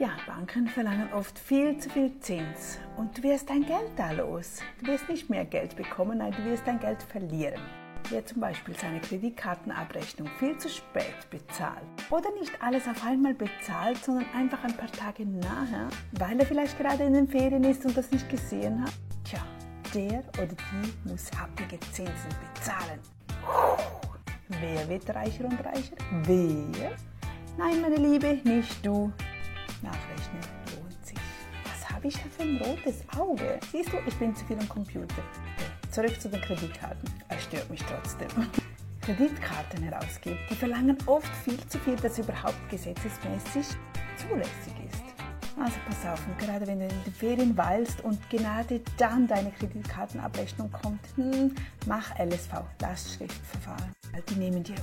Ja, Banken verlangen oft viel zu viel Zins und du wirst dein Geld da los. Du wirst nicht mehr Geld bekommen, nein, du wirst dein Geld verlieren. Wer zum Beispiel seine Kreditkartenabrechnung viel zu spät bezahlt oder nicht alles auf einmal bezahlt, sondern einfach ein paar Tage nachher, weil er vielleicht gerade in den Ferien ist und das nicht gesehen hat, tja, der oder die muss happige Zinsen bezahlen. Wer wird reicher und reicher? Wer? Nein, meine Liebe, nicht du. Habe ich da für ein rotes Auge? Siehst du, ich bin zu viel am Computer. Zurück zu den Kreditkarten. Es stört mich trotzdem. Kreditkarten herausgeben, die verlangen oft viel zu viel, das überhaupt gesetzesmäßig zulässig ist. Also pass auf, und gerade wenn du in den Ferien weilst und gerade dann deine Kreditkartenabrechnung kommt, hm, mach LSV, Lastschriftverfahren. Die nehmen dir